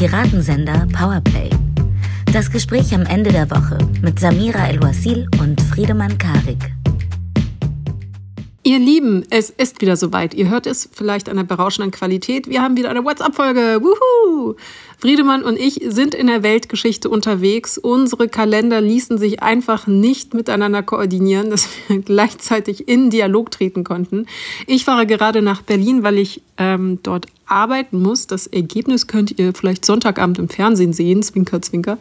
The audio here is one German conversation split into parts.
Piratensender Powerplay. Das Gespräch am Ende der Woche mit Samira El-Wasil und Friedemann Karik. Ihr Lieben, es ist wieder soweit. Ihr hört es vielleicht an der berauschenden Qualität. Wir haben wieder eine WhatsApp-Folge. Wuhu! Friedemann und ich sind in der Weltgeschichte unterwegs. Unsere Kalender ließen sich einfach nicht miteinander koordinieren, dass wir gleichzeitig in Dialog treten konnten. Ich fahre gerade nach Berlin, weil ich ähm, dort arbeiten muss. Das Ergebnis könnt ihr vielleicht Sonntagabend im Fernsehen sehen. Zwinker, zwinker.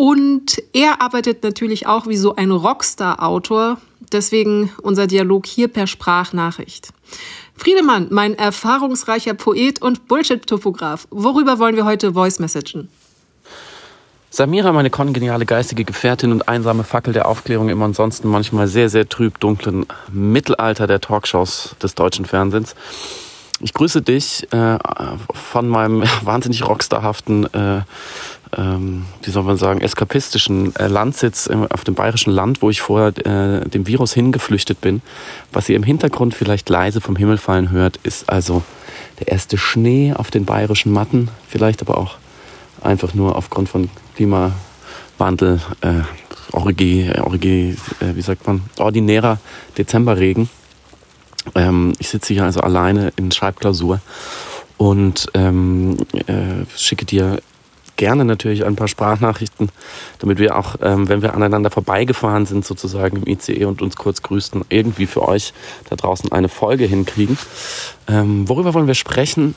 Und er arbeitet natürlich auch wie so ein Rockstar-Autor Deswegen unser Dialog hier per Sprachnachricht. Friedemann, mein erfahrungsreicher Poet und Bullshit-Topograph. Worüber wollen wir heute Voice messagen? Samira, meine kongeniale geistige Gefährtin und einsame Fackel der Aufklärung im ansonsten manchmal sehr, sehr trüb dunklen Mittelalter der Talkshows des deutschen Fernsehens. Ich grüße dich äh, von meinem wahnsinnig rockstarhaften äh, ähm, wie soll man sagen, eskapistischen äh, Landsitz im, auf dem bayerischen Land, wo ich vor äh, dem Virus hingeflüchtet bin. Was ihr im Hintergrund vielleicht leise vom Himmel fallen hört, ist also der erste Schnee auf den bayerischen Matten, vielleicht aber auch einfach nur aufgrund von Klimawandel, äh, origi, origi, äh, wie sagt man, ordinärer Dezemberregen. Ähm, ich sitze hier also alleine in Schreibklausur und ähm, äh, schicke dir gerne natürlich ein paar Sprachnachrichten, damit wir auch, ähm, wenn wir aneinander vorbeigefahren sind, sozusagen im ICE und uns kurz grüßten, irgendwie für euch da draußen eine Folge hinkriegen. Ähm, worüber wollen wir sprechen?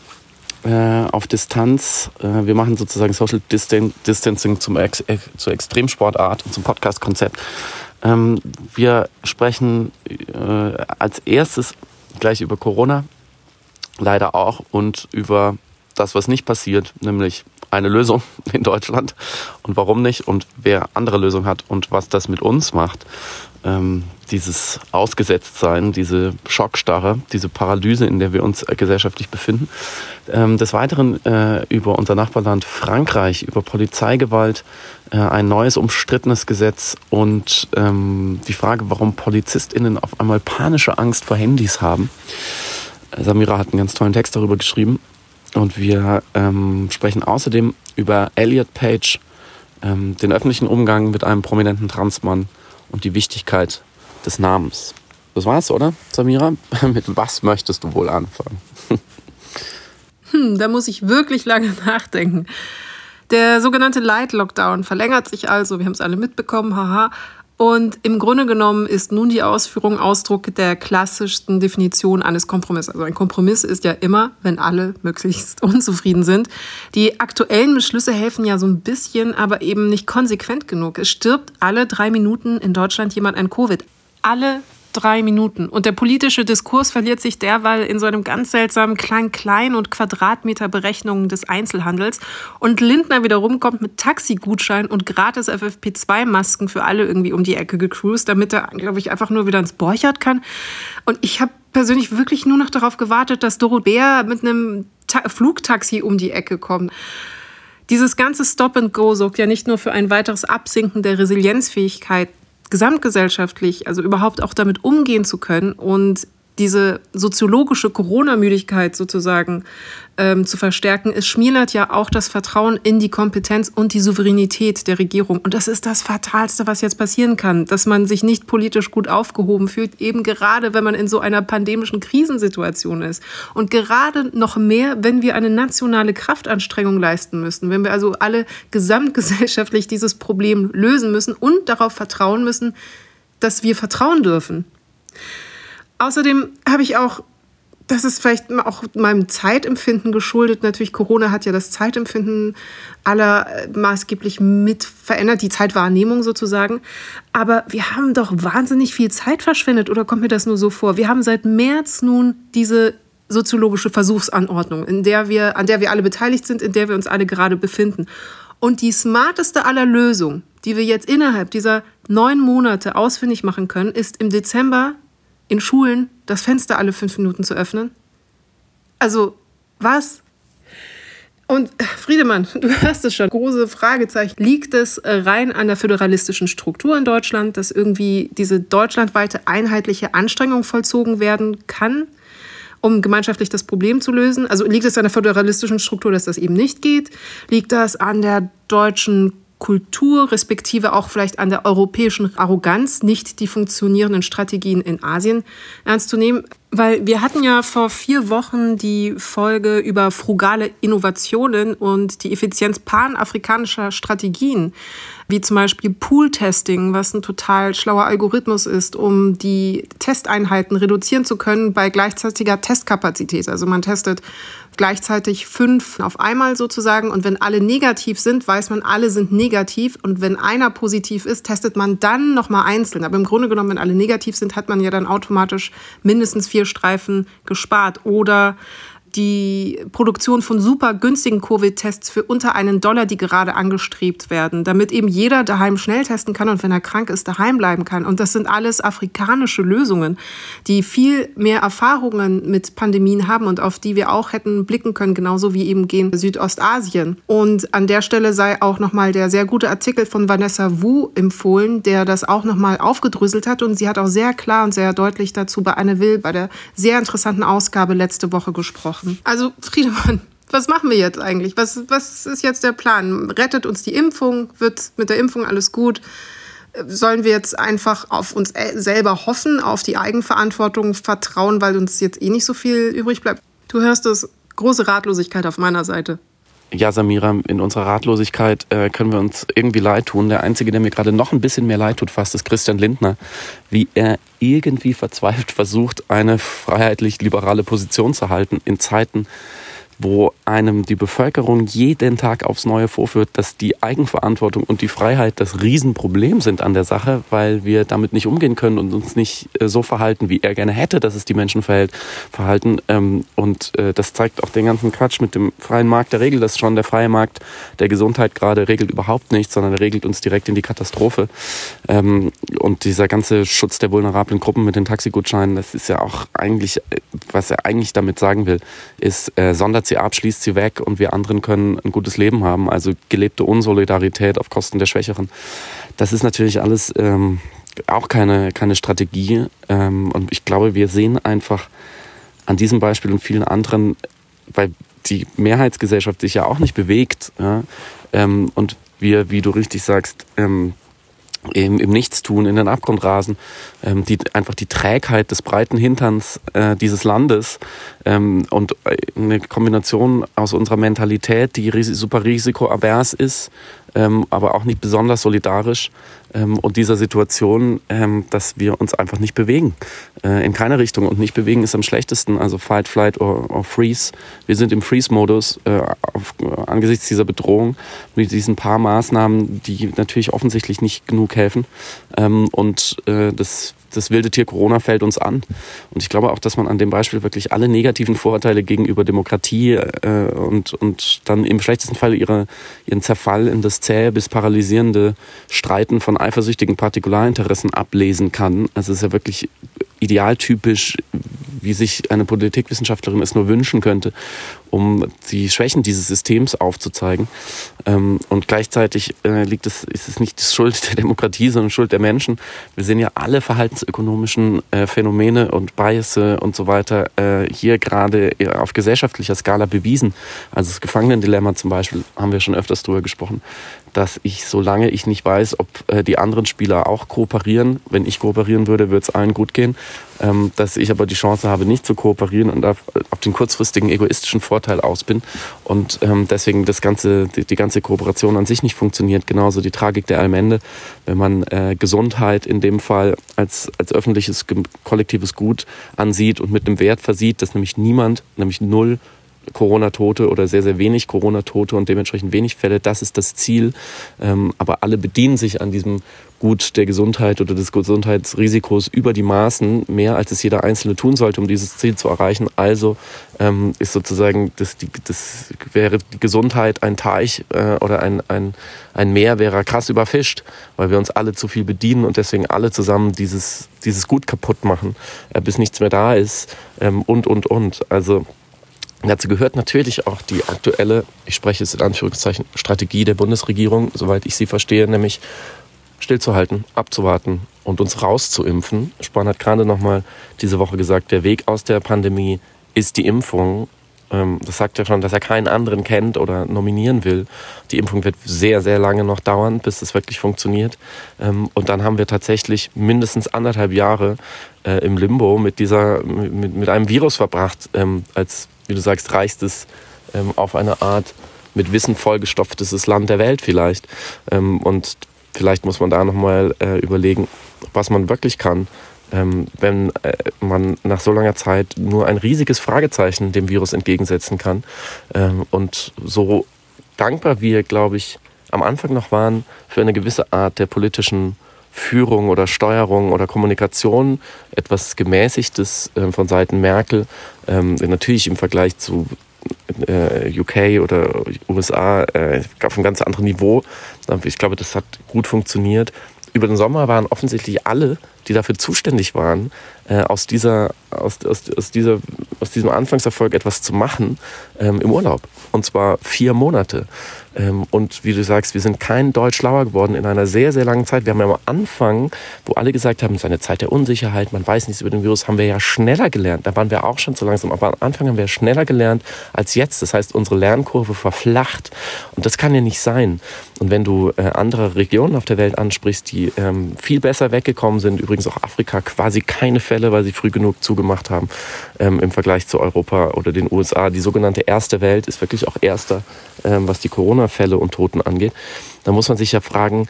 Äh, auf Distanz. Äh, wir machen sozusagen Social Distan Distancing zum Ex äh, zur Extremsportart und zum Podcast-Konzept. Ähm, wir sprechen äh, als erstes gleich über Corona, leider auch, und über das, was nicht passiert, nämlich eine Lösung in Deutschland und warum nicht und wer andere Lösungen hat und was das mit uns macht. Ähm, dieses Ausgesetztsein, diese Schockstarre, diese Paralyse, in der wir uns gesellschaftlich befinden. Ähm, des Weiteren äh, über unser Nachbarland Frankreich, über Polizeigewalt, äh, ein neues umstrittenes Gesetz und ähm, die Frage, warum PolizistInnen auf einmal panische Angst vor Handys haben. Samira hat einen ganz tollen Text darüber geschrieben und wir ähm, sprechen außerdem über Elliot Page, ähm, den öffentlichen Umgang mit einem prominenten Transmann und die Wichtigkeit des Namens. Das war's, oder, Samira? mit was möchtest du wohl anfangen? hm, da muss ich wirklich lange nachdenken. Der sogenannte Light Lockdown verlängert sich also, wir haben es alle mitbekommen, haha, und im Grunde genommen ist nun die Ausführung Ausdruck der klassischsten Definition eines Kompromisses. Also ein Kompromiss ist ja immer, wenn alle möglichst unzufrieden sind. Die aktuellen Beschlüsse helfen ja so ein bisschen, aber eben nicht konsequent genug. Es stirbt alle drei Minuten in Deutschland jemand an Covid. Alle drei Minuten. Und der politische Diskurs verliert sich derweil in so einem ganz seltsamen Klein-Klein- und Quadratmeterberechnungen des Einzelhandels. Und Lindner wiederum kommt mit Taxigutschein und gratis FFP2-Masken für alle irgendwie um die Ecke gecruised, damit er, glaube ich, einfach nur wieder ins Borchardt kann. Und ich habe persönlich wirklich nur noch darauf gewartet, dass Dorothea mit einem Ta Flugtaxi um die Ecke kommt. Dieses ganze Stop and Go sorgt ja nicht nur für ein weiteres Absinken der Resilienzfähigkeit gesamtgesellschaftlich, also überhaupt auch damit umgehen zu können und diese soziologische Corona-Müdigkeit sozusagen ähm, zu verstärken, es schmälert ja auch das Vertrauen in die Kompetenz und die Souveränität der Regierung. Und das ist das Fatalste, was jetzt passieren kann, dass man sich nicht politisch gut aufgehoben fühlt, eben gerade wenn man in so einer pandemischen Krisensituation ist. Und gerade noch mehr, wenn wir eine nationale Kraftanstrengung leisten müssen, wenn wir also alle gesamtgesellschaftlich dieses Problem lösen müssen und darauf vertrauen müssen, dass wir vertrauen dürfen. Außerdem habe ich auch, das ist vielleicht auch meinem Zeitempfinden geschuldet. Natürlich, Corona hat ja das Zeitempfinden aller äh, maßgeblich mit verändert, die Zeitwahrnehmung sozusagen. Aber wir haben doch wahnsinnig viel Zeit verschwendet, oder kommt mir das nur so vor? Wir haben seit März nun diese soziologische Versuchsanordnung, in der wir, an der wir alle beteiligt sind, in der wir uns alle gerade befinden. Und die smarteste aller Lösungen, die wir jetzt innerhalb dieser neun Monate ausfindig machen können, ist im Dezember in Schulen das Fenster alle fünf Minuten zu öffnen? Also, was? Und Friedemann, du hörst es schon, große Fragezeichen. Liegt es äh, rein an der föderalistischen Struktur in Deutschland, dass irgendwie diese deutschlandweite einheitliche Anstrengung vollzogen werden kann? um gemeinschaftlich das Problem zu lösen? Also liegt es an der föderalistischen Struktur, dass das eben nicht geht? Liegt das an der deutschen Kultur, respektive auch vielleicht an der europäischen Arroganz, nicht die funktionierenden Strategien in Asien ernst zu nehmen. Weil wir hatten ja vor vier Wochen die Folge über frugale Innovationen und die Effizienz panafrikanischer Strategien, wie zum Beispiel Pool-Testing, was ein total schlauer Algorithmus ist, um die Testeinheiten reduzieren zu können bei gleichzeitiger Testkapazität. Also man testet gleichzeitig fünf auf einmal sozusagen. Und wenn alle negativ sind, weiß man, alle sind negativ. Und wenn einer positiv ist, testet man dann nochmal einzeln. Aber im Grunde genommen, wenn alle negativ sind, hat man ja dann automatisch mindestens vier Streifen gespart. Oder die Produktion von super günstigen Covid-Tests für unter einen Dollar, die gerade angestrebt werden, damit eben jeder daheim schnell testen kann und wenn er krank ist, daheim bleiben kann. Und das sind alles afrikanische Lösungen, die viel mehr Erfahrungen mit Pandemien haben und auf die wir auch hätten blicken können, genauso wie eben gehen Südostasien. Und an der Stelle sei auch nochmal der sehr gute Artikel von Vanessa Wu empfohlen, der das auch nochmal aufgedröselt hat und sie hat auch sehr klar und sehr deutlich dazu bei Anne Will bei der sehr interessanten Ausgabe letzte Woche gesprochen machen. Also Friedemann, was machen wir jetzt eigentlich? Was, was ist jetzt der Plan? Rettet uns die Impfung? Wird mit der Impfung alles gut? Sollen wir jetzt einfach auf uns selber hoffen, auf die Eigenverantwortung vertrauen, weil uns jetzt eh nicht so viel übrig bleibt? Du hörst es, große Ratlosigkeit auf meiner Seite ja, Samira, in unserer Ratlosigkeit äh, können wir uns irgendwie leid tun. Der Einzige, der mir gerade noch ein bisschen mehr leid tut, fast, ist Christian Lindner. Wie er irgendwie verzweifelt versucht, eine freiheitlich-liberale Position zu halten in Zeiten, wo einem die Bevölkerung jeden Tag aufs Neue vorführt, dass die Eigenverantwortung und die Freiheit das Riesenproblem sind an der Sache, weil wir damit nicht umgehen können und uns nicht äh, so verhalten, wie er gerne hätte, dass es die Menschen verhält, verhalten. Ähm, und äh, das zeigt auch den ganzen Quatsch mit dem freien Markt. Der regelt das schon. Der freie Markt der Gesundheit gerade regelt überhaupt nichts, sondern der regelt uns direkt in die Katastrophe. Ähm, und dieser ganze Schutz der vulnerablen Gruppen mit den Taxigutscheinen, das ist ja auch eigentlich, äh, was er eigentlich damit sagen will, ist, sondert sie ab, schließt sie weg und wir anderen können ein gutes Leben haben. Also gelebte Unsolidarität auf Kosten der Schwächeren. Das ist natürlich alles ähm, auch keine, keine Strategie. Ähm, und ich glaube, wir sehen einfach an diesem Beispiel und vielen anderen, weil die Mehrheitsgesellschaft sich ja auch nicht bewegt ja, ähm, und wir, wie du richtig sagst, ähm, im, im Nichtstun, in den Abgrund rasen, ähm, die, einfach die Trägheit des breiten Hinterns äh, dieses Landes ähm, und äh, eine Kombination aus unserer Mentalität, die ris super risikoavers ist, ähm, aber auch nicht besonders solidarisch ähm, und dieser Situation, ähm, dass wir uns einfach nicht bewegen äh, in keine Richtung und nicht bewegen ist am schlechtesten, also Fight, Flight or Freeze. Wir sind im Freeze-Modus äh, angesichts dieser Bedrohung mit diesen paar Maßnahmen, die natürlich offensichtlich nicht genug helfen ähm, und äh, das das wilde Tier Corona fällt uns an. Und ich glaube auch, dass man an dem Beispiel wirklich alle negativen Vorurteile gegenüber Demokratie äh, und, und dann im schlechtesten Fall ihre, ihren Zerfall in das zähe bis paralysierende Streiten von eifersüchtigen Partikularinteressen ablesen kann. Also es ist ja wirklich idealtypisch, wie sich eine Politikwissenschaftlerin es nur wünschen könnte, um die Schwächen dieses Systems aufzuzeigen. Ähm, und gleichzeitig äh, liegt es, ist es nicht Schuld der Demokratie, sondern Schuld der Menschen. Wir sehen ja alle verhaltensökonomischen äh, Phänomene und Biases und so weiter äh, hier gerade auf gesellschaftlicher Skala bewiesen. Also das Gefangenendilemma zum Beispiel haben wir schon öfters drüber gesprochen dass ich, solange ich nicht weiß, ob äh, die anderen Spieler auch kooperieren, wenn ich kooperieren würde, würde es allen gut gehen, ähm, dass ich aber die Chance habe, nicht zu kooperieren und auf, auf den kurzfristigen egoistischen Vorteil aus bin und ähm, deswegen das ganze, die, die, ganze Kooperation an sich nicht funktioniert. Genauso die Tragik der Allmende, wenn man äh, Gesundheit in dem Fall als, als öffentliches, kollektives Gut ansieht und mit einem Wert versieht, dass nämlich niemand, nämlich null Corona-Tote oder sehr, sehr wenig Corona-Tote und dementsprechend wenig Fälle. Das ist das Ziel. Ähm, aber alle bedienen sich an diesem Gut der Gesundheit oder des Gesundheitsrisikos über die Maßen, mehr als es jeder Einzelne tun sollte, um dieses Ziel zu erreichen. Also ähm, ist sozusagen, das, das wäre die Gesundheit ein Teich äh, oder ein, ein, ein Meer wäre krass überfischt, weil wir uns alle zu viel bedienen und deswegen alle zusammen dieses, dieses Gut kaputt machen, äh, bis nichts mehr da ist ähm, und, und, und. Also Dazu gehört natürlich auch die aktuelle, ich spreche es in Anführungszeichen, Strategie der Bundesregierung, soweit ich sie verstehe, nämlich stillzuhalten, abzuwarten und uns rauszuimpfen. Spahn hat gerade nochmal diese Woche gesagt, der Weg aus der Pandemie ist die Impfung ähm, das sagt ja schon, dass er keinen anderen kennt oder nominieren will. Die Impfung wird sehr, sehr lange noch dauern, bis es wirklich funktioniert. Ähm, und dann haben wir tatsächlich mindestens anderthalb Jahre äh, im Limbo mit, dieser, mit, mit einem Virus verbracht, ähm, als, wie du sagst, reichstes auf eine Art mit Wissen vollgestopftes Land der Welt vielleicht. Und vielleicht muss man da nochmal äh, überlegen, was man wirklich kann ähm, wenn äh, man nach so langer Zeit nur ein riesiges Fragezeichen dem Virus entgegensetzen kann. Ähm, und so dankbar wir, glaube ich, am Anfang noch waren für eine gewisse Art der politischen Führung oder Steuerung oder Kommunikation, etwas Gemäßigtes äh, von Seiten Merkel, ähm, natürlich im Vergleich zu äh, UK oder USA äh, auf einem ganz anderen Niveau. Ich glaube, das hat gut funktioniert. Über den Sommer waren offensichtlich alle die dafür zuständig waren, äh, aus, dieser, aus, aus, aus, dieser, aus diesem Anfangserfolg etwas zu machen ähm, im Urlaub. Und zwar vier Monate. Ähm, und wie du sagst, wir sind kein Deutsch schlauer geworden in einer sehr, sehr langen Zeit. Wir haben ja am Anfang, wo alle gesagt haben, es ist eine Zeit der Unsicherheit, man weiß nichts über den Virus, haben wir ja schneller gelernt. Da waren wir auch schon zu langsam. Aber am Anfang haben wir schneller gelernt als jetzt. Das heißt, unsere Lernkurve verflacht. Und das kann ja nicht sein. Und wenn du äh, andere Regionen auf der Welt ansprichst, die ähm, viel besser weggekommen sind, übrigens auch Afrika quasi keine Fälle, weil sie früh genug zugemacht haben ähm, im Vergleich zu Europa oder den USA. Die sogenannte erste Welt ist wirklich auch erster, ähm, was die Corona-Fälle und Toten angeht. Da muss man sich ja fragen,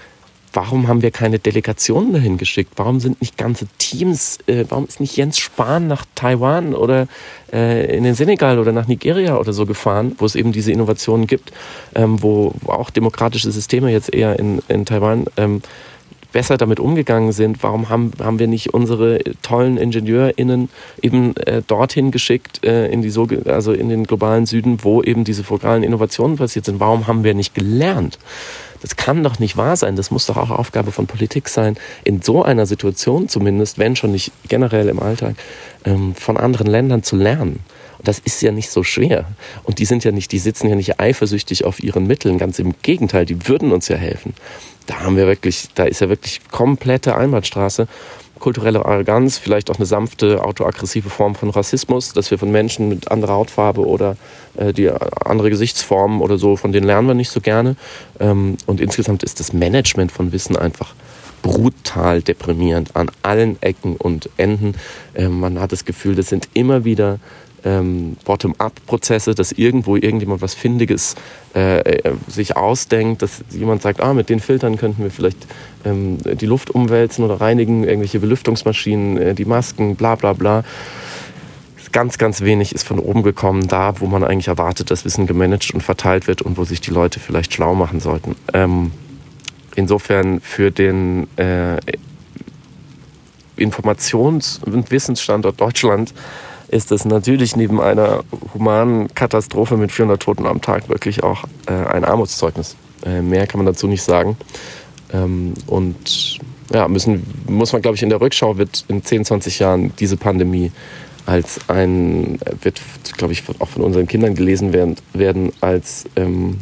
warum haben wir keine Delegationen dahin geschickt? Warum sind nicht ganze Teams, äh, warum ist nicht Jens Spahn nach Taiwan oder äh, in den Senegal oder nach Nigeria oder so gefahren, wo es eben diese Innovationen gibt, ähm, wo, auch demokratische Systeme jetzt eher in, in Taiwan ähm, besser damit umgegangen sind. Warum haben, haben wir nicht unsere tollen IngenieurInnen eben äh, dorthin geschickt, äh, in, die so, also in den globalen Süden, wo eben diese vokalen Innovationen passiert sind? Warum haben wir nicht gelernt? Das kann doch nicht wahr sein. Das muss doch auch Aufgabe von Politik sein, in so einer Situation zumindest, wenn schon nicht generell im Alltag, ähm, von anderen Ländern zu lernen. Das ist ja nicht so schwer. Und die sind ja nicht, die sitzen ja nicht eifersüchtig auf ihren Mitteln. Ganz im Gegenteil, die würden uns ja helfen da haben wir wirklich, da ist ja wirklich komplette Einbahnstraße. Kulturelle Arroganz, vielleicht auch eine sanfte, autoaggressive Form von Rassismus, dass wir von Menschen mit anderer Hautfarbe oder äh, die andere Gesichtsformen oder so, von denen lernen wir nicht so gerne. Ähm, und insgesamt ist das Management von Wissen einfach brutal deprimierend an allen Ecken und Enden. Ähm, man hat das Gefühl, das sind immer wieder ähm, Bottom-up-Prozesse, dass irgendwo irgendjemand was Findiges äh, äh, sich ausdenkt, dass jemand sagt, ah, mit den Filtern könnten wir vielleicht ähm, die Luft umwälzen oder reinigen, irgendwelche Belüftungsmaschinen, äh, die Masken, bla bla bla. Ganz, ganz wenig ist von oben gekommen, da, wo man eigentlich erwartet, dass Wissen gemanagt und verteilt wird und wo sich die Leute vielleicht schlau machen sollten. Ähm, insofern für den äh, Informations- und Wissensstandort Deutschland ist es natürlich neben einer humanen Katastrophe mit 400 Toten am Tag wirklich auch äh, ein Armutszeugnis. Äh, mehr kann man dazu nicht sagen. Ähm, und ja, müssen, muss man, glaube ich, in der Rückschau wird in 10, 20 Jahren diese Pandemie als ein, wird, glaube ich, auch von unseren Kindern gelesen werden, werden als, ähm,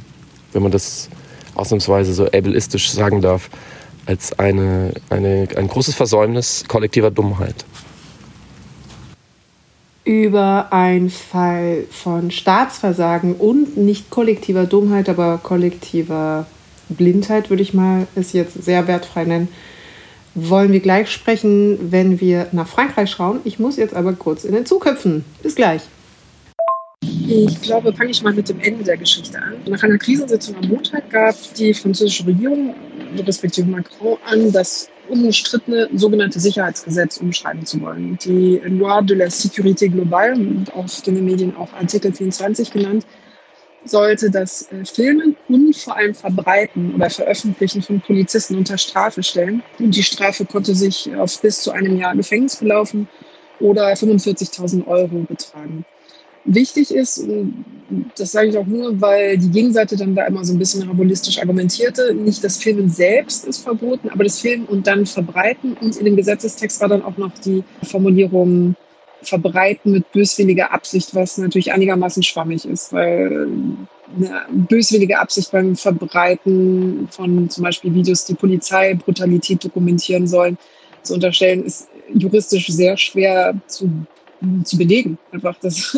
wenn man das ausnahmsweise so ableistisch sagen darf, als eine, eine, ein großes Versäumnis kollektiver Dummheit über einen Fall von Staatsversagen und nicht kollektiver Dummheit, aber kollektiver Blindheit, würde ich mal es jetzt sehr wertfrei nennen, wollen wir gleich sprechen, wenn wir nach Frankreich schauen. Ich muss jetzt aber kurz in den Zug hüpfen. Bis gleich. Ich glaube, fange ich mal mit dem Ende der Geschichte an. Nach einer Krisensitzung am Montag gab die französische Regierung, respektive Macron, an, das unumstrittene sogenannte Sicherheitsgesetz umschreiben zu wollen. Die Loi de la Sécurité Globale, auf den Medien auch Artikel 24 genannt, sollte das äh, Filmen und vor allem Verbreiten oder Veröffentlichen von Polizisten unter Strafe stellen. Und die Strafe konnte sich auf bis zu einem Jahr Gefängnis belaufen oder 45.000 Euro betragen wichtig ist, das sage ich auch nur, weil die Gegenseite dann da immer so ein bisschen rabulistisch argumentierte, nicht das Filmen selbst ist verboten, aber das Filmen und dann verbreiten. Und in dem Gesetzestext war dann auch noch die Formulierung verbreiten mit böswilliger Absicht, was natürlich einigermaßen schwammig ist, weil eine böswillige Absicht beim Verbreiten von zum Beispiel Videos, die Polizeibrutalität dokumentieren sollen, zu unterstellen, ist juristisch sehr schwer zu zu belegen. Einfach das,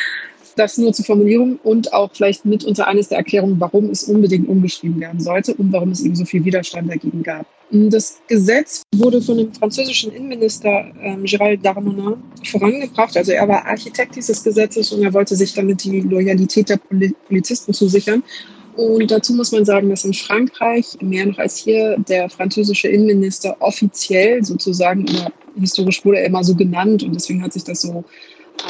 das nur zur Formulierung und auch vielleicht mit unter eines der Erklärungen, warum es unbedingt umgeschrieben werden sollte und warum es eben so viel Widerstand dagegen gab. Das Gesetz wurde von dem französischen Innenminister ähm, Gérald Darmanin vorangebracht. Also er war Architekt dieses Gesetzes und er wollte sich damit die Loyalität der Polizisten zusichern. Und dazu muss man sagen, dass in Frankreich mehr noch als hier der französische Innenminister offiziell sozusagen, historisch wurde er immer so genannt und deswegen hat sich das so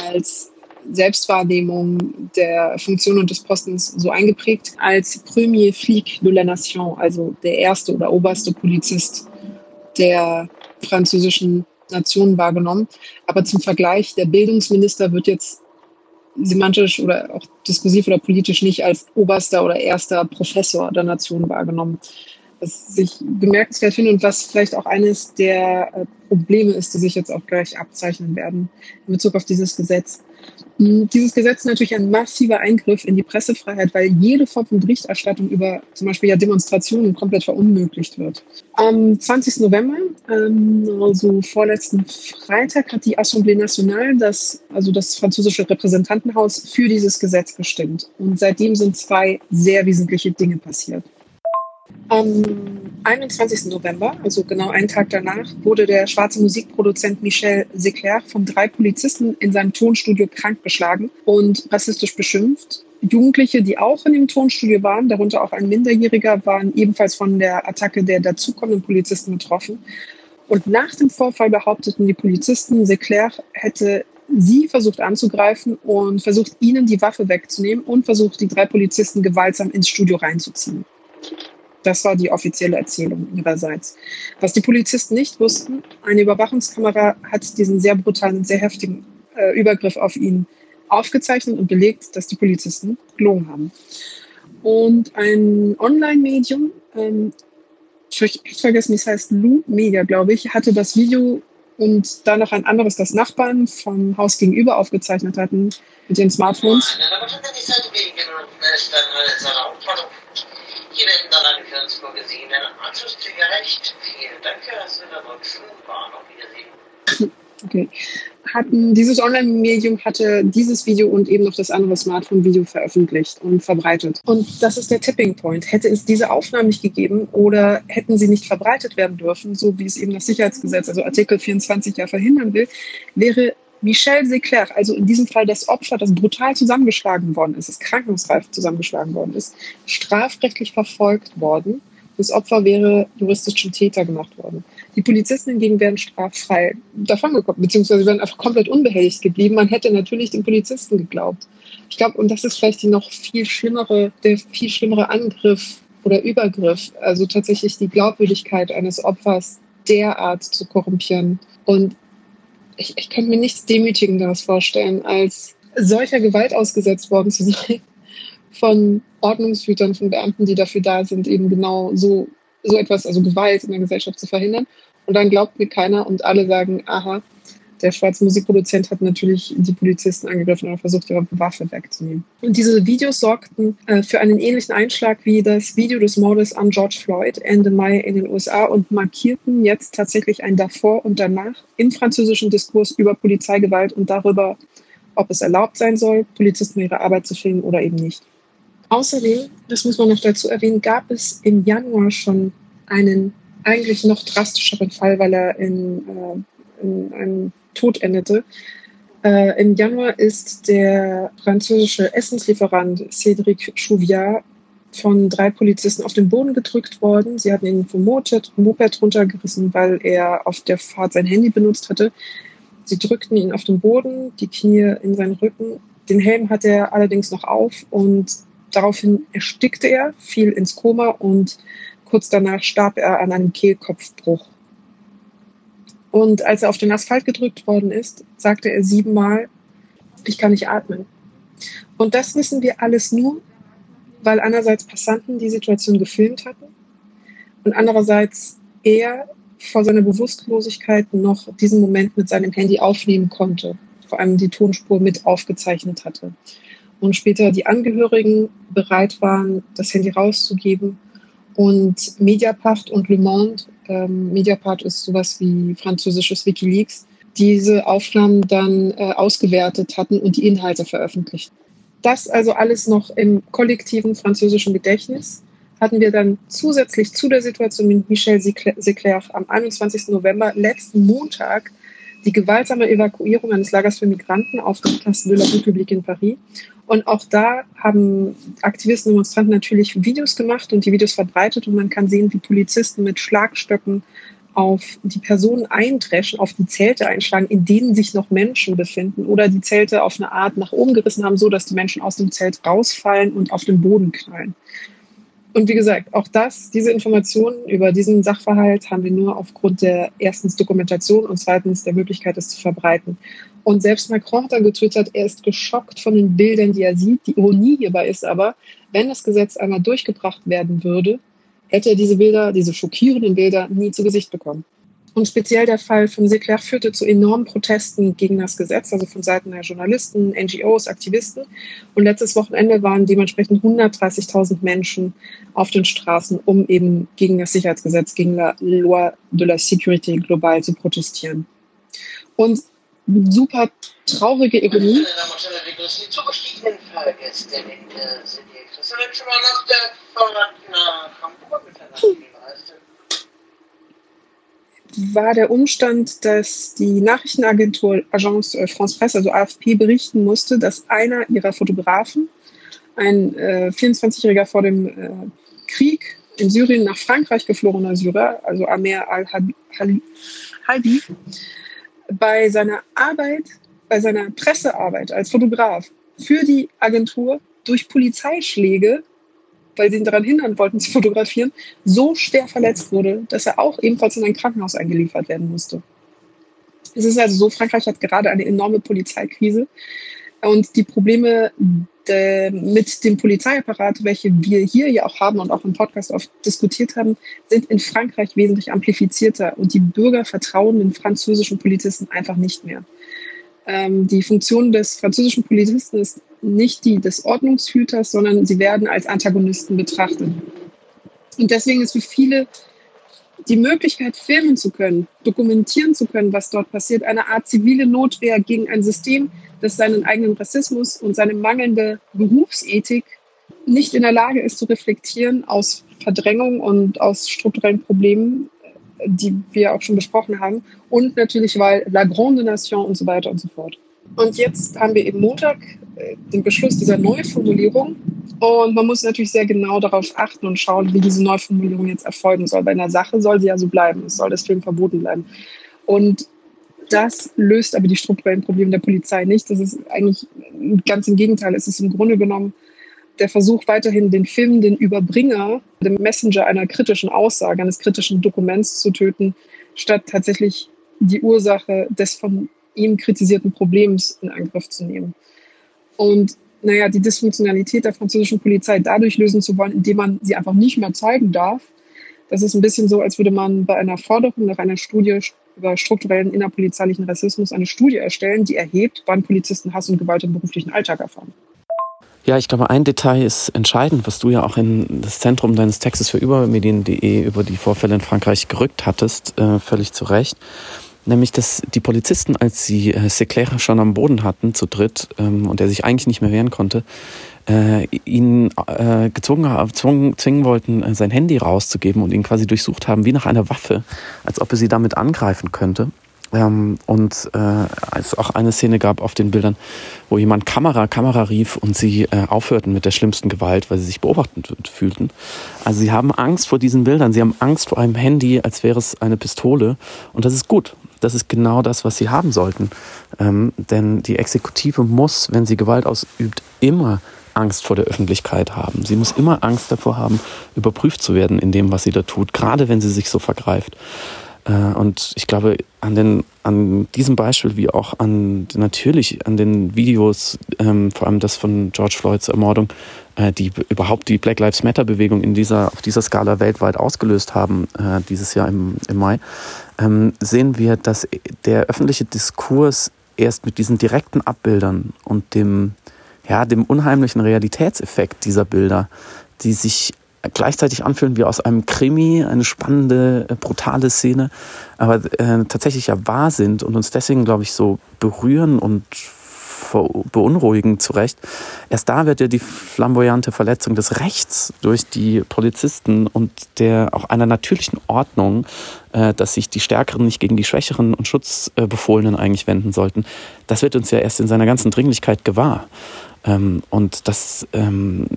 als Selbstwahrnehmung der Funktion und des Postens so eingeprägt als Premier Flic de la Nation, also der erste oder oberste Polizist der französischen Nation wahrgenommen. Aber zum Vergleich, der Bildungsminister wird jetzt semantisch oder auch diskursiv oder politisch nicht als oberster oder erster Professor der Nation wahrgenommen. Was ich bemerkenswert finde und was vielleicht auch eines der äh, Probleme ist, die sich jetzt auch gleich abzeichnen werden in Bezug auf dieses Gesetz. Hm, dieses Gesetz ist natürlich ein massiver Eingriff in die Pressefreiheit, weil jede Form von Berichterstattung über zum Beispiel ja Demonstrationen komplett verunmöglicht wird. Am 20. November, ähm, also vorletzten Freitag, hat die Assemblée Nationale, das, also das französische Repräsentantenhaus, für dieses Gesetz gestimmt. Und seitdem sind zwei sehr wesentliche Dinge passiert. Am 21. November, also genau einen Tag danach, wurde der schwarze Musikproduzent Michel Seclerc von drei Polizisten in seinem Tonstudio krank geschlagen und rassistisch beschimpft. Jugendliche, die auch in dem Tonstudio waren, darunter auch ein Minderjähriger, waren ebenfalls von der Attacke der dazukommenden Polizisten betroffen. Und nach dem Vorfall behaupteten die Polizisten, Seclerc hätte sie versucht anzugreifen und versucht, ihnen die Waffe wegzunehmen und versucht, die drei Polizisten gewaltsam ins Studio reinzuziehen. Das war die offizielle Erzählung ihrerseits. Was die Polizisten nicht wussten, eine Überwachungskamera hat diesen sehr brutalen, sehr heftigen äh, Übergriff auf ihn aufgezeichnet und belegt, dass die Polizisten gelogen haben. Und ein Online-Medium, ähm, ich habe vergessen, wie es heißt, Loop Media, glaube ich, hatte das Video und dann noch ein anderes, das Nachbarn vom Haus gegenüber aufgezeichnet hatten mit den Smartphones. Ihnen daran für uns vorgesehenen Anschluss zu Ihr Recht. Vielen Dank für das Übernutzen. War noch Wiedersehen. Okay. Hatten, dieses Online-Medium hatte dieses Video und eben noch das andere Smartphone-Video veröffentlicht und verbreitet. Und das ist der Tipping Point. Hätte es diese Aufnahmen nicht gegeben oder hätten sie nicht verbreitet werden dürfen, so wie es eben das Sicherheitsgesetz, also Artikel 24 ja verhindern will, wäre Michel Seclerc, also in diesem Fall das Opfer, das brutal zusammengeschlagen worden ist, das krankenhausreif zusammengeschlagen worden ist, strafrechtlich verfolgt worden. Das Opfer wäre juristisch zum Täter gemacht worden. Die Polizisten hingegen wären straffrei davongekommen, beziehungsweise wären einfach komplett unbehelligt geblieben. Man hätte natürlich den Polizisten geglaubt. Ich glaube, und das ist vielleicht die noch viel schlimmere, der viel schlimmere Angriff oder Übergriff, also tatsächlich die Glaubwürdigkeit eines Opfers derart zu korrumpieren. Und ich, ich könnte mir nichts Demütigenderes vorstellen, als solcher Gewalt ausgesetzt worden zu sein von Ordnungshütern, von Beamten, die dafür da sind, eben genau so, so etwas, also Gewalt in der Gesellschaft zu verhindern. Und dann glaubt mir keiner und alle sagen, aha, der schwarze Musikproduzent hat natürlich die Polizisten angegriffen und versucht, ihre Waffe wegzunehmen. Und diese Videos sorgten äh, für einen ähnlichen Einschlag wie das Video des Mordes an George Floyd Ende Mai in den USA und markierten jetzt tatsächlich ein Davor und Danach im französischen Diskurs über Polizeigewalt und darüber, ob es erlaubt sein soll, Polizisten ihre Arbeit zu filmen oder eben nicht. Außerdem, das muss man noch dazu erwähnen, gab es im Januar schon einen eigentlich noch drastischeren Fall, weil er in, äh, in einem Tod endete. Äh, Im Januar ist der französische Essenslieferant Cédric Chouviat von drei Polizisten auf den Boden gedrückt worden. Sie hatten ihn vom Moped, Moped runtergerissen, weil er auf der Fahrt sein Handy benutzt hatte. Sie drückten ihn auf den Boden, die Knie in seinen Rücken. Den Helm hatte er allerdings noch auf und daraufhin erstickte er, fiel ins Koma und kurz danach starb er an einem Kehlkopfbruch. Und als er auf den Asphalt gedrückt worden ist, sagte er siebenmal, ich kann nicht atmen. Und das wissen wir alles nur, weil einerseits Passanten die Situation gefilmt hatten und andererseits er vor seiner Bewusstlosigkeit noch diesen Moment mit seinem Handy aufnehmen konnte, vor allem die Tonspur mit aufgezeichnet hatte. Und später die Angehörigen bereit waren, das Handy rauszugeben und Mediapart und Le Monde, ähm, Mediapart ist sowas wie französisches Wikileaks, diese Aufnahmen dann äh, ausgewertet hatten und die Inhalte veröffentlicht. Das also alles noch im kollektiven französischen Gedächtnis hatten wir dann zusätzlich zu der Situation mit Michel Seclerc am 21. November, letzten Montag, die gewaltsame Evakuierung eines Lagers für Migranten auf der Place de la République in Paris. Und auch da haben Aktivisten und Demonstranten natürlich Videos gemacht und die Videos verbreitet und man kann sehen, wie Polizisten mit Schlagstöcken auf die Personen eindreschen, auf die Zelte einschlagen, in denen sich noch Menschen befinden oder die Zelte auf eine Art nach oben gerissen haben, so dass die Menschen aus dem Zelt rausfallen und auf den Boden knallen. Und wie gesagt, auch das, diese Informationen über diesen Sachverhalt haben wir nur aufgrund der erstens Dokumentation und zweitens der Möglichkeit, es zu verbreiten. Und selbst Macron hat dann getwittert, er ist geschockt von den Bildern, die er sieht. Die Ironie hierbei ist aber, wenn das Gesetz einmal durchgebracht werden würde, hätte er diese Bilder, diese schockierenden Bilder nie zu Gesicht bekommen. Und speziell der Fall von Seclerc führte zu enormen Protesten gegen das Gesetz, also von Seiten der Journalisten, NGOs, Aktivisten. Und letztes Wochenende waren dementsprechend 130.000 Menschen auf den Straßen, um eben gegen das Sicherheitsgesetz, gegen la Loi de la Sécurité global zu protestieren. Und super traurige Ironie. Meine Damen und Herren, begrüßen die zugestiegenen Fahrgäste mit der Sind schon mal nach der Fahrt nach Hamburg miteinander war der Umstand, dass die Nachrichtenagentur Agence France Presse, also AFP, berichten musste, dass einer ihrer Fotografen, ein äh, 24-Jähriger vor dem äh, Krieg in Syrien nach Frankreich geflogener Syrer, also Amer al-Halbi, bei seiner Arbeit, bei seiner Pressearbeit als Fotograf für die Agentur durch Polizeischläge weil sie ihn daran hindern wollten zu fotografieren, so schwer verletzt wurde, dass er auch ebenfalls in ein Krankenhaus eingeliefert werden musste. Es ist also so, Frankreich hat gerade eine enorme Polizeikrise und die Probleme mit dem Polizeiapparat, welche wir hier ja auch haben und auch im Podcast oft diskutiert haben, sind in Frankreich wesentlich amplifizierter und die Bürger vertrauen den französischen Polizisten einfach nicht mehr. Ähm, die Funktion des französischen Polizisten ist nicht die des Ordnungshüters, sondern sie werden als Antagonisten betrachtet. Und deswegen ist für viele die Möglichkeit, filmen zu können, dokumentieren zu können, was dort passiert, eine Art zivile Notwehr gegen ein System, das seinen eigenen Rassismus und seine mangelnde Berufsethik nicht in der Lage ist zu reflektieren aus Verdrängung und aus strukturellen Problemen, die wir auch schon besprochen haben. Und natürlich, weil La Grande Nation und so weiter und so fort. Und jetzt haben wir eben Montag äh, den Beschluss dieser Neuformulierung. Und man muss natürlich sehr genau darauf achten und schauen, wie diese Neuformulierung jetzt erfolgen soll. Bei einer Sache soll sie ja so bleiben. Es soll Film verboten bleiben. Und das löst aber die strukturellen Probleme der Polizei nicht. Das ist eigentlich ganz im Gegenteil. Es ist im Grunde genommen der Versuch, weiterhin den Film, den Überbringer, den Messenger einer kritischen Aussage, eines kritischen Dokuments zu töten, statt tatsächlich die Ursache des von ihm kritisierten Problems in Angriff zu nehmen. Und naja, die Dysfunktionalität der französischen Polizei dadurch lösen zu wollen, indem man sie einfach nicht mehr zeigen darf. Das ist ein bisschen so, als würde man bei einer Forderung nach einer Studie über strukturellen innerpolizeilichen Rassismus eine Studie erstellen, die erhebt, wann Polizisten Hass und Gewalt im beruflichen Alltag erfahren. Ja, ich glaube, ein Detail ist entscheidend, was du ja auch in das Zentrum deines Textes für Übermedien.de über die Vorfälle in Frankreich gerückt hattest, äh, völlig zu Recht nämlich dass die Polizisten, als sie äh, Seclair schon am Boden hatten, zu dritt, ähm, und er sich eigentlich nicht mehr wehren konnte, äh, ihn äh, gezwungen, zwungen, zwingen wollten, äh, sein Handy rauszugeben und ihn quasi durchsucht haben wie nach einer Waffe, als ob er sie damit angreifen könnte. Ähm, und äh, es auch eine Szene gab auf den Bildern, wo jemand Kamera, Kamera rief und sie äh, aufhörten mit der schlimmsten Gewalt, weil sie sich beobachtet fühlten. Also sie haben Angst vor diesen Bildern, sie haben Angst vor einem Handy, als wäre es eine Pistole. Und das ist gut. Das ist genau das, was sie haben sollten. Ähm, denn die Exekutive muss, wenn sie Gewalt ausübt, immer Angst vor der Öffentlichkeit haben. Sie muss immer Angst davor haben, überprüft zu werden in dem, was sie da tut, gerade wenn sie sich so vergreift. Äh, und ich glaube, an, den, an diesem Beispiel wie auch an natürlich an den Videos, ähm, vor allem das von George Floyds Ermordung, äh, die überhaupt die Black Lives Matter Bewegung in dieser, auf dieser Skala weltweit ausgelöst haben, äh, dieses Jahr im, im Mai, ähm, sehen wir, dass der öffentliche Diskurs erst mit diesen direkten Abbildern und dem, ja, dem unheimlichen Realitätseffekt dieser Bilder, die sich gleichzeitig anfühlen wie aus einem Krimi, eine spannende, äh, brutale Szene, aber äh, tatsächlich ja wahr sind und uns deswegen, glaube ich, so berühren und beunruhigen zu Recht. Erst da wird ja die flamboyante Verletzung des Rechts durch die Polizisten und der auch einer natürlichen Ordnung, äh, dass sich die Stärkeren nicht gegen die Schwächeren und Schutzbefohlenen eigentlich wenden sollten, das wird uns ja erst in seiner ganzen Dringlichkeit gewahr. Ähm, und das ähm,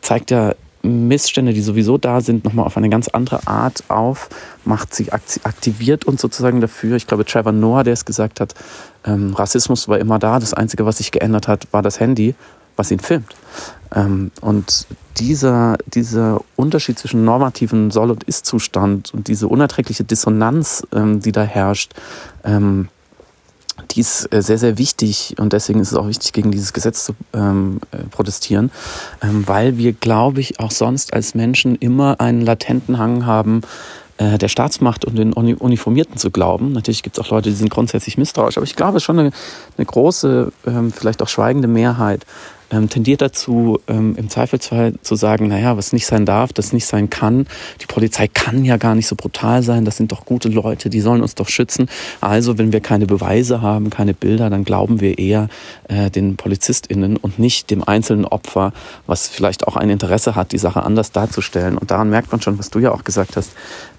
zeigt ja Missstände, die sowieso da sind, nochmal auf eine ganz andere Art auf, macht sie, aktiviert uns sozusagen dafür. Ich glaube, Trevor Noah, der es gesagt hat, ähm, Rassismus war immer da. Das Einzige, was sich geändert hat, war das Handy, was ihn filmt. Ähm, und dieser, dieser Unterschied zwischen normativen Soll- und Ist-Zustand und diese unerträgliche Dissonanz, ähm, die da herrscht, ähm, die ist äh, sehr, sehr wichtig und deswegen ist es auch wichtig, gegen dieses Gesetz zu ähm, äh, protestieren, ähm, weil wir, glaube ich, auch sonst als Menschen immer einen latenten Hang haben, äh, der Staatsmacht und den Uniformierten zu glauben. Natürlich gibt es auch Leute, die sind grundsätzlich misstrauisch, aber ich glaube, es ist schon eine, eine große, ähm, vielleicht auch schweigende Mehrheit, ähm, tendiert dazu, ähm, im Zweifelsfall zu sagen, naja, was nicht sein darf, das nicht sein kann. Die Polizei kann ja gar nicht so brutal sein, das sind doch gute Leute, die sollen uns doch schützen. Also, wenn wir keine Beweise haben, keine Bilder, dann glauben wir eher äh, den PolizistInnen und nicht dem einzelnen Opfer, was vielleicht auch ein Interesse hat, die Sache anders darzustellen. Und daran merkt man schon, was du ja auch gesagt hast,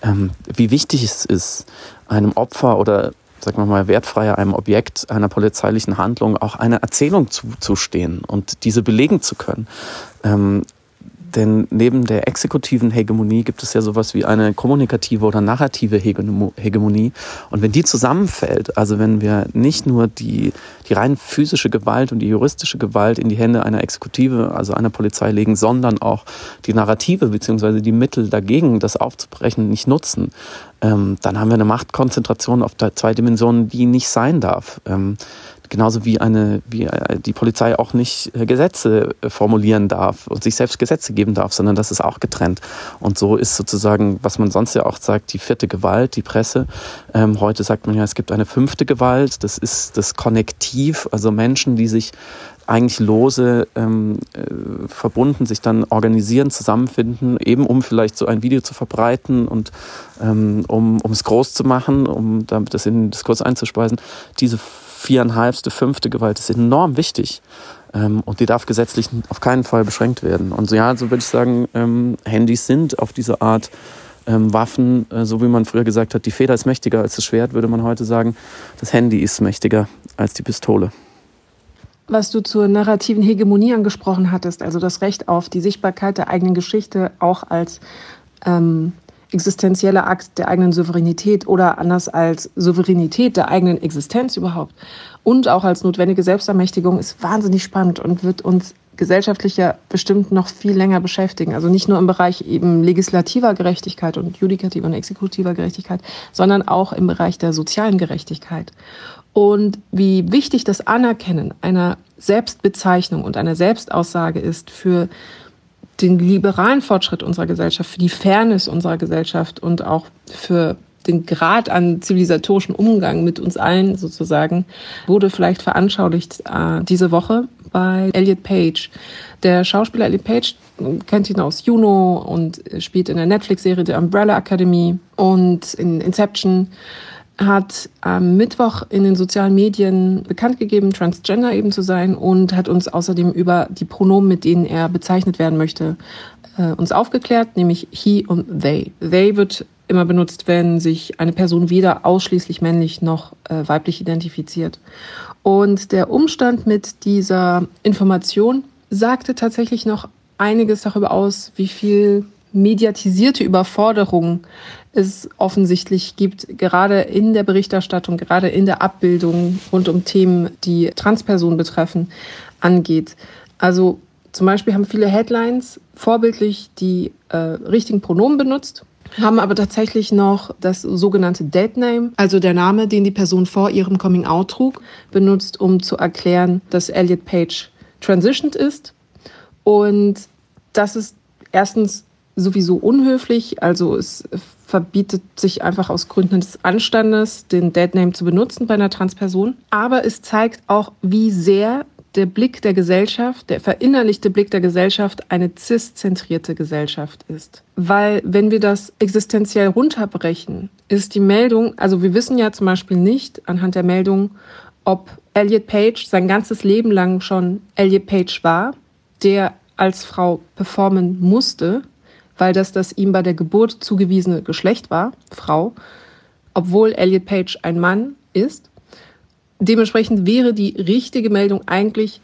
ähm, wie wichtig es ist, einem Opfer oder sagen wir mal, wertfreier einem Objekt einer polizeilichen Handlung auch eine Erzählung zuzustehen und diese belegen zu können. Ähm, denn neben der exekutiven Hegemonie gibt es ja sowas wie eine kommunikative oder narrative Hegemonie. Und wenn die zusammenfällt, also wenn wir nicht nur die, die rein physische Gewalt und die juristische Gewalt in die Hände einer Exekutive, also einer Polizei legen, sondern auch die Narrative beziehungsweise die Mittel dagegen, das aufzubrechen, nicht nutzen, ähm, dann haben wir eine Machtkonzentration auf zwei Dimensionen, die nicht sein darf. Ähm, genauso wie eine, wie äh, die Polizei auch nicht äh, Gesetze äh, formulieren darf und sich selbst Gesetze geben darf, sondern das ist auch getrennt. Und so ist sozusagen, was man sonst ja auch sagt, die vierte Gewalt, die Presse. Ähm, heute sagt man ja, es gibt eine fünfte Gewalt, das ist das Konnektiv, also Menschen, die sich eigentlich lose ähm, äh, verbunden sich dann organisieren, zusammenfinden, eben um vielleicht so ein Video zu verbreiten und ähm, um, um es groß zu machen, um damit das in den Diskurs einzuspeisen. Diese viereinhalbste, fünfte Gewalt ist enorm wichtig. Ähm, und die darf gesetzlich auf keinen Fall beschränkt werden. Und so, ja, so würde ich sagen, ähm, Handys sind auf diese Art ähm, Waffen, äh, so wie man früher gesagt hat, die Feder ist mächtiger als das Schwert, würde man heute sagen, das Handy ist mächtiger als die Pistole. Was du zur narrativen Hegemonie angesprochen hattest, also das Recht auf die Sichtbarkeit der eigenen Geschichte auch als ähm, existenzieller Akt der eigenen Souveränität oder anders als Souveränität der eigenen Existenz überhaupt und auch als notwendige Selbstermächtigung ist wahnsinnig spannend und wird uns gesellschaftlicher bestimmt noch viel länger beschäftigen. Also nicht nur im Bereich eben legislativer Gerechtigkeit und judikativer und exekutiver Gerechtigkeit, sondern auch im Bereich der sozialen Gerechtigkeit. Und wie wichtig das Anerkennen einer Selbstbezeichnung und einer Selbstaussage ist für den liberalen Fortschritt unserer Gesellschaft, für die Fairness unserer Gesellschaft und auch für den Grad an zivilisatorischen Umgang mit uns allen sozusagen, wurde vielleicht veranschaulicht äh, diese Woche bei Elliot Page. Der Schauspieler Elliot Page kennt ihn aus Juno und spielt in der Netflix-Serie The Umbrella Academy und in Inception hat am Mittwoch in den sozialen Medien bekannt gegeben, transgender eben zu sein und hat uns außerdem über die Pronomen, mit denen er bezeichnet werden möchte, äh, uns aufgeklärt, nämlich he und they. They wird immer benutzt, wenn sich eine Person weder ausschließlich männlich noch äh, weiblich identifiziert. Und der Umstand mit dieser Information sagte tatsächlich noch einiges darüber aus, wie viel mediatisierte Überforderung es offensichtlich gibt, gerade in der Berichterstattung, gerade in der Abbildung rund um Themen, die Transpersonen betreffen, angeht. Also zum Beispiel haben viele Headlines vorbildlich die äh, richtigen Pronomen benutzt, haben aber tatsächlich noch das sogenannte Dead Name, also der Name, den die Person vor ihrem Coming Out trug, benutzt, um zu erklären, dass Elliot Page transitioned ist. Und das ist erstens sowieso unhöflich, also es verbietet sich einfach aus Gründen des Anstandes, den Deadname zu benutzen bei einer Transperson. Aber es zeigt auch, wie sehr der Blick der Gesellschaft, der verinnerlichte Blick der Gesellschaft eine cis-zentrierte Gesellschaft ist. Weil wenn wir das existenziell runterbrechen, ist die Meldung, also wir wissen ja zum Beispiel nicht anhand der Meldung, ob Elliot Page sein ganzes Leben lang schon Elliot Page war, der als Frau performen musste, weil das das ihm bei der Geburt zugewiesene Geschlecht war, Frau, obwohl Elliot Page ein Mann ist. Dementsprechend wäre die richtige Meldung eigentlich,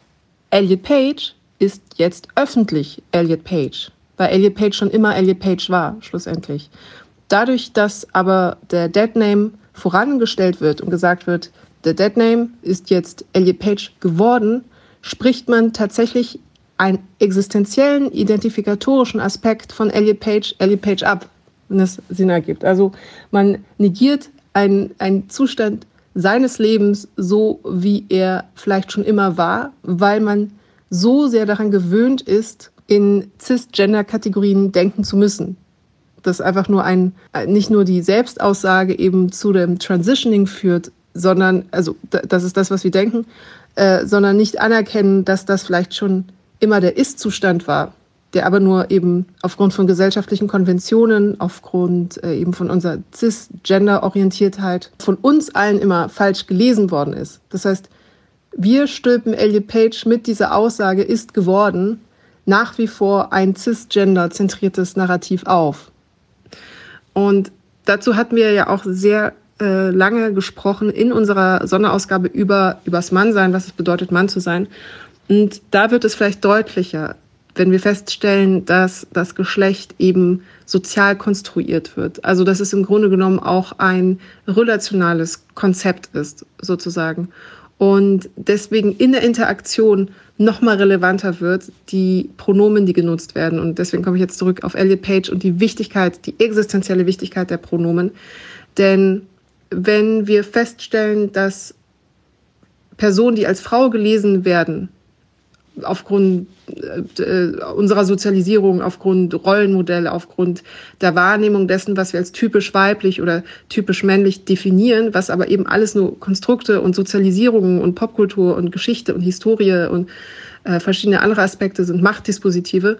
Elliot Page ist jetzt öffentlich Elliot Page, weil Elliot Page schon immer Elliot Page war, schlussendlich. Dadurch, dass aber der Deadname vorangestellt wird und gesagt wird, der Deadname ist jetzt Elliot Page geworden, spricht man tatsächlich einen existenziellen, identifikatorischen Aspekt von Elliot Page, Elliot Page ab, wenn es Sinn ergibt. Also man negiert einen, einen Zustand seines Lebens so, wie er vielleicht schon immer war, weil man so sehr daran gewöhnt ist, in cis-Gender-Kategorien denken zu müssen. Das einfach nur ein, nicht nur die Selbstaussage eben zu dem Transitioning führt, sondern, also das ist das, was wir denken, äh, sondern nicht anerkennen, dass das vielleicht schon immer der Ist-Zustand war, der aber nur eben aufgrund von gesellschaftlichen Konventionen, aufgrund äh, eben von unserer Cis-Gender-Orientiertheit von uns allen immer falsch gelesen worden ist. Das heißt, wir stülpen Elliot Page mit dieser Aussage ist geworden nach wie vor ein cisgender-zentriertes Narrativ auf. Und dazu hatten wir ja auch sehr äh, lange gesprochen in unserer Sonderausgabe über übers Mannsein, was es bedeutet, Mann zu sein. Und da wird es vielleicht deutlicher, wenn wir feststellen, dass das Geschlecht eben sozial konstruiert wird. Also dass es im Grunde genommen auch ein relationales Konzept ist, sozusagen. Und deswegen in der Interaktion nochmal relevanter wird, die Pronomen, die genutzt werden. Und deswegen komme ich jetzt zurück auf Elliot Page und die Wichtigkeit, die existenzielle Wichtigkeit der Pronomen. Denn wenn wir feststellen, dass Personen, die als Frau gelesen werden, aufgrund äh, unserer Sozialisierung, aufgrund Rollenmodelle, aufgrund der Wahrnehmung dessen, was wir als typisch weiblich oder typisch männlich definieren, was aber eben alles nur Konstrukte und Sozialisierungen und Popkultur und Geschichte und Historie und äh, verschiedene andere Aspekte sind, Machtdispositive.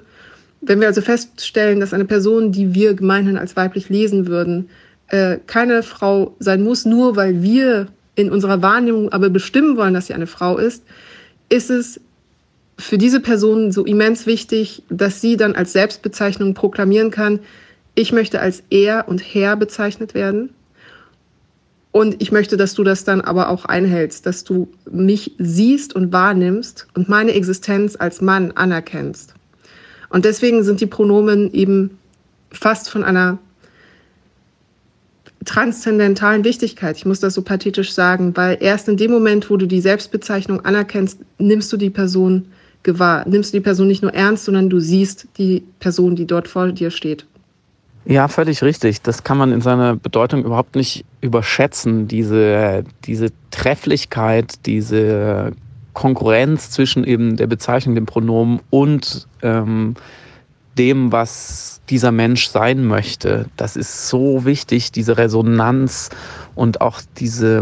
Wenn wir also feststellen, dass eine Person, die wir gemeinhin als weiblich lesen würden, äh, keine Frau sein muss, nur weil wir in unserer Wahrnehmung aber bestimmen wollen, dass sie eine Frau ist, ist es für diese Person so immens wichtig, dass sie dann als Selbstbezeichnung proklamieren kann, ich möchte als er und Herr bezeichnet werden. Und ich möchte, dass du das dann aber auch einhältst, dass du mich siehst und wahrnimmst und meine Existenz als Mann anerkennst. Und deswegen sind die Pronomen eben fast von einer transzendentalen Wichtigkeit. Ich muss das so pathetisch sagen, weil erst in dem Moment, wo du die Selbstbezeichnung anerkennst, nimmst du die Person gewahr. Nimmst du die Person nicht nur ernst, sondern du siehst die Person, die dort vor dir steht. Ja, völlig richtig. Das kann man in seiner Bedeutung überhaupt nicht überschätzen. Diese, diese Trefflichkeit, diese Konkurrenz zwischen eben der Bezeichnung, dem Pronomen und ähm, dem, was dieser Mensch sein möchte. Das ist so wichtig, diese Resonanz und auch diese,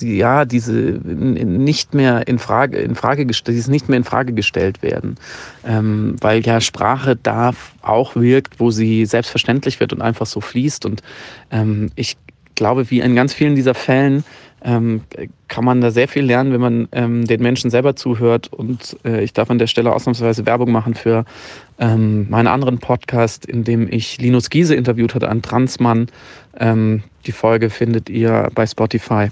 ja, diese nicht mehr in Frage, in Frage gestellt, nicht mehr in Frage gestellt werden. Ähm, weil ja Sprache da auch wirkt, wo sie selbstverständlich wird und einfach so fließt. Und ähm, ich glaube, wie in ganz vielen dieser Fällen, ähm, kann man da sehr viel lernen, wenn man ähm, den Menschen selber zuhört. Und äh, ich darf an der Stelle ausnahmsweise Werbung machen für ähm, meinen anderen Podcast, in dem ich Linus Giese interviewt hatte, einen Transmann. Ähm, die Folge findet ihr bei Spotify,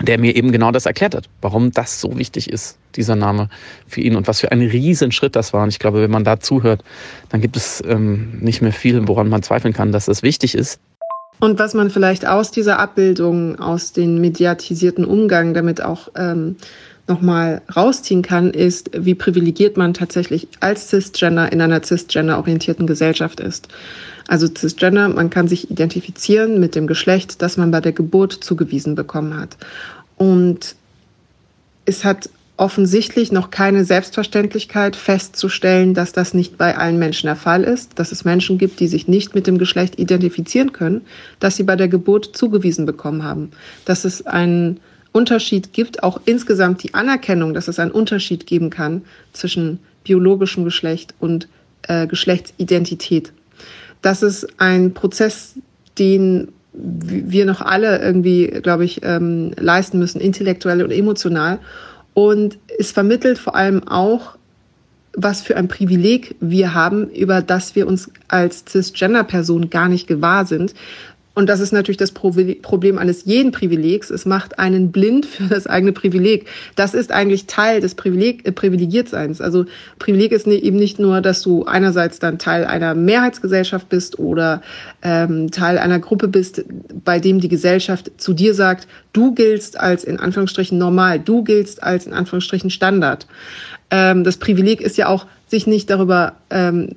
der mir eben genau das erklärt hat, warum das so wichtig ist, dieser Name für ihn und was für ein Riesenschritt das war. Und ich glaube, wenn man da zuhört, dann gibt es ähm, nicht mehr viel, woran man zweifeln kann, dass das wichtig ist. Und was man vielleicht aus dieser Abbildung, aus dem mediatisierten Umgang damit auch ähm, nochmal rausziehen kann, ist, wie privilegiert man tatsächlich als Cisgender in einer cisgender-orientierten Gesellschaft ist. Also Cisgender, man kann sich identifizieren mit dem Geschlecht, das man bei der Geburt zugewiesen bekommen hat. Und es hat offensichtlich noch keine Selbstverständlichkeit festzustellen, dass das nicht bei allen Menschen der Fall ist, dass es Menschen gibt, die sich nicht mit dem Geschlecht identifizieren können, dass sie bei der Geburt zugewiesen bekommen haben, dass es ein Unterschied gibt, auch insgesamt die Anerkennung, dass es einen Unterschied geben kann zwischen biologischem Geschlecht und äh, Geschlechtsidentität. Das ist ein Prozess, den wir noch alle irgendwie, glaube ich, ähm, leisten müssen, intellektuell und emotional. Und es vermittelt vor allem auch, was für ein Privileg wir haben, über das wir uns als Cisgender-Person gar nicht gewahr sind, und das ist natürlich das Problem eines jeden Privilegs. Es macht einen blind für das eigene Privileg. Das ist eigentlich Teil des Privileg äh, Privilegiertseins. Also Privileg ist eben nicht nur, dass du einerseits dann Teil einer Mehrheitsgesellschaft bist oder ähm, Teil einer Gruppe bist, bei dem die Gesellschaft zu dir sagt, du giltst als in Anführungsstrichen normal, du giltst als in Anführungsstrichen Standard. Ähm, das Privileg ist ja auch, sich nicht darüber ähm,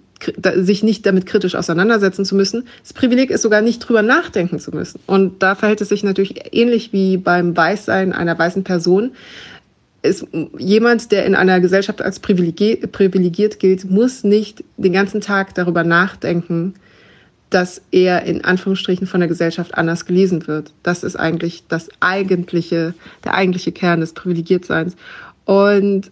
sich nicht damit kritisch auseinandersetzen zu müssen. Das Privileg ist sogar nicht drüber nachdenken zu müssen. Und da verhält es sich natürlich ähnlich wie beim Weißsein einer weißen Person. Ist jemand, der in einer Gesellschaft als privilegiert, gilt, muss nicht den ganzen Tag darüber nachdenken, dass er in Anführungsstrichen von der Gesellschaft anders gelesen wird. Das ist eigentlich das eigentliche, der eigentliche Kern des Privilegiertseins. Und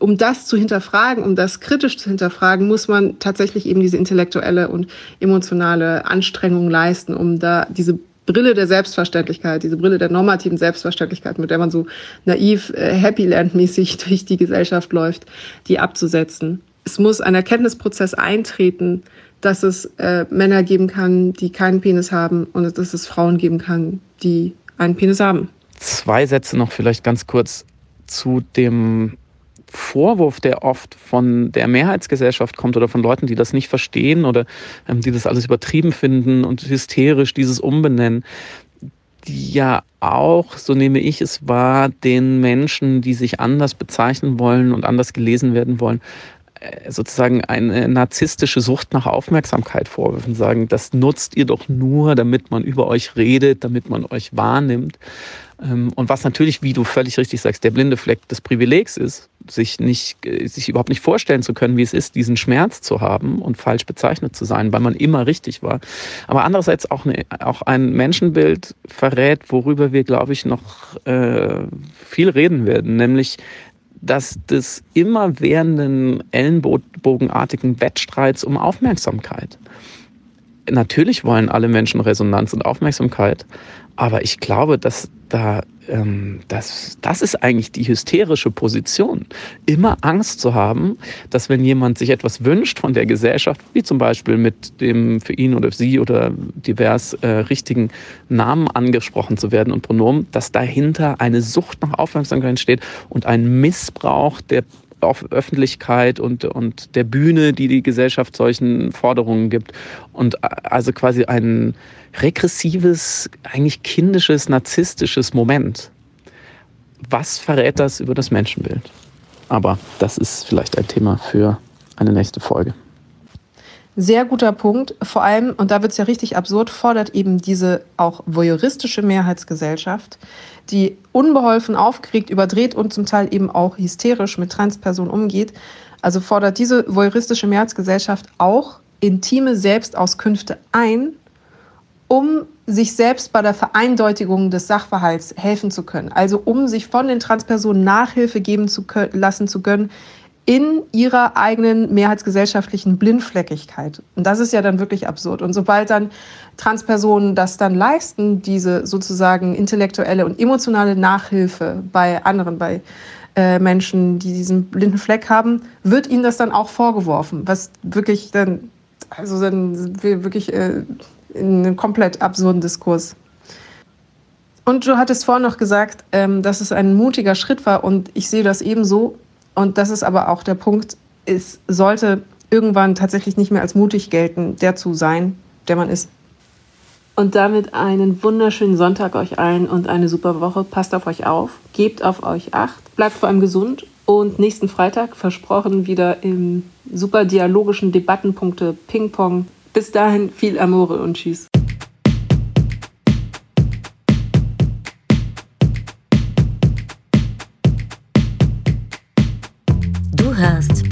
um das zu hinterfragen, um das kritisch zu hinterfragen, muss man tatsächlich eben diese intellektuelle und emotionale Anstrengung leisten, um da diese Brille der Selbstverständlichkeit, diese Brille der normativen Selbstverständlichkeit, mit der man so naiv, äh, Happyland-mäßig durch die Gesellschaft läuft, die abzusetzen. Es muss ein Erkenntnisprozess eintreten, dass es äh, Männer geben kann, die keinen Penis haben und dass es Frauen geben kann, die einen Penis haben. Zwei Sätze noch vielleicht ganz kurz zu dem Vorwurf, der oft von der Mehrheitsgesellschaft kommt oder von Leuten, die das nicht verstehen oder ähm, die das alles übertrieben finden und hysterisch dieses Umbenennen, die ja auch, so nehme ich es wahr, den Menschen, die sich anders bezeichnen wollen und anders gelesen werden wollen, äh, sozusagen eine narzisstische Sucht nach Aufmerksamkeit vorwerfen, sagen, das nutzt ihr doch nur, damit man über euch redet, damit man euch wahrnimmt. Ähm, und was natürlich, wie du völlig richtig sagst, der blinde Fleck des Privilegs ist, sich nicht, äh, sich überhaupt nicht vorstellen zu können, wie es ist, diesen Schmerz zu haben und falsch bezeichnet zu sein, weil man immer richtig war. Aber andererseits auch, eine, auch ein Menschenbild verrät, worüber wir, glaube ich, noch äh, viel reden werden, nämlich dass des immerwährenden ellenbogenartigen Wettstreits um Aufmerksamkeit. Natürlich wollen alle Menschen Resonanz und Aufmerksamkeit, aber ich glaube, dass da, ähm, das, das ist eigentlich die hysterische Position. Immer Angst zu haben, dass wenn jemand sich etwas wünscht von der Gesellschaft, wie zum Beispiel mit dem für ihn oder sie oder divers äh, richtigen Namen angesprochen zu werden und Pronomen, dass dahinter eine Sucht nach Aufmerksamkeit steht und ein Missbrauch der auf Öffentlichkeit und, und der Bühne, die die Gesellschaft solchen Forderungen gibt. Und also quasi ein, regressives, eigentlich kindisches, narzisstisches Moment. Was verrät das über das Menschenbild? Aber das ist vielleicht ein Thema für eine nächste Folge. Sehr guter Punkt. Vor allem, und da wird es ja richtig absurd, fordert eben diese auch voyeuristische Mehrheitsgesellschaft, die unbeholfen, aufgeregt, überdreht und zum Teil eben auch hysterisch mit Transpersonen umgeht. Also fordert diese voyeuristische Mehrheitsgesellschaft auch intime Selbstauskünfte ein, um sich selbst bei der Vereindeutigung des Sachverhalts helfen zu können. Also um sich von den Transpersonen Nachhilfe geben zu lassen zu können in ihrer eigenen mehrheitsgesellschaftlichen Blindfleckigkeit. Und das ist ja dann wirklich absurd. Und sobald dann Transpersonen das dann leisten, diese sozusagen intellektuelle und emotionale Nachhilfe bei anderen, bei äh, Menschen, die diesen blinden Fleck haben, wird ihnen das dann auch vorgeworfen, was wirklich dann, also dann wir wirklich äh, in einem komplett absurden Diskurs. Und du hattest vorhin noch gesagt, ähm, dass es ein mutiger Schritt war und ich sehe das ebenso. Und das ist aber auch der Punkt, es sollte irgendwann tatsächlich nicht mehr als mutig gelten, der zu sein, der man ist. Und damit einen wunderschönen Sonntag euch allen und eine super Woche. Passt auf euch auf, gebt auf euch acht, bleibt vor allem gesund und nächsten Freitag versprochen wieder im super dialogischen Debattenpunkte Ping-Pong bis dahin viel Amore und Tschüss.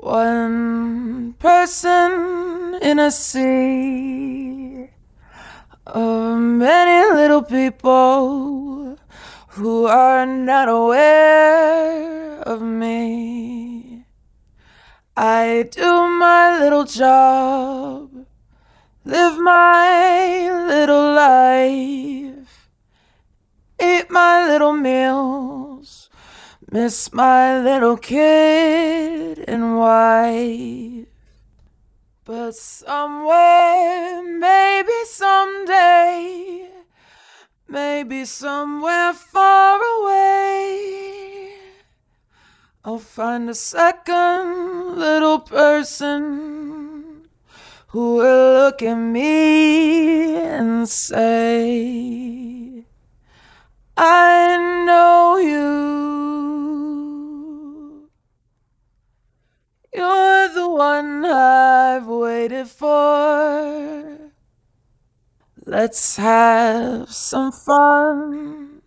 One person in a sea of many little people who are not aware of me. I do my little job, live my little life, eat my little meals, miss my little kid and wife. But somewhere, maybe someday, maybe somewhere far away, I'll find a second little person who will look at me and say, I know you. Let's have some fun.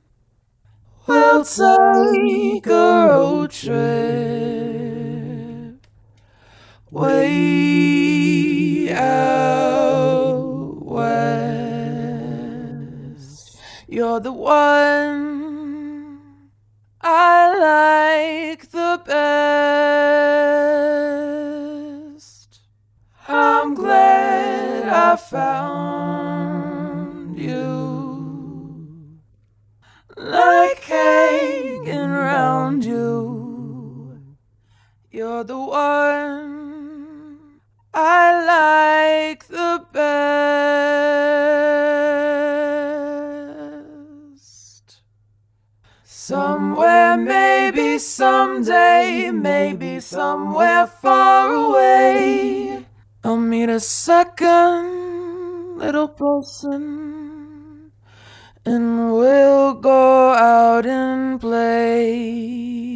We'll take a road trip way out west. You're the one I like the best. I'm glad I found Like hanging around you. You're the one I like the best. Somewhere, maybe someday, maybe somewhere far away, I'll meet a second little person and we'll go out and play.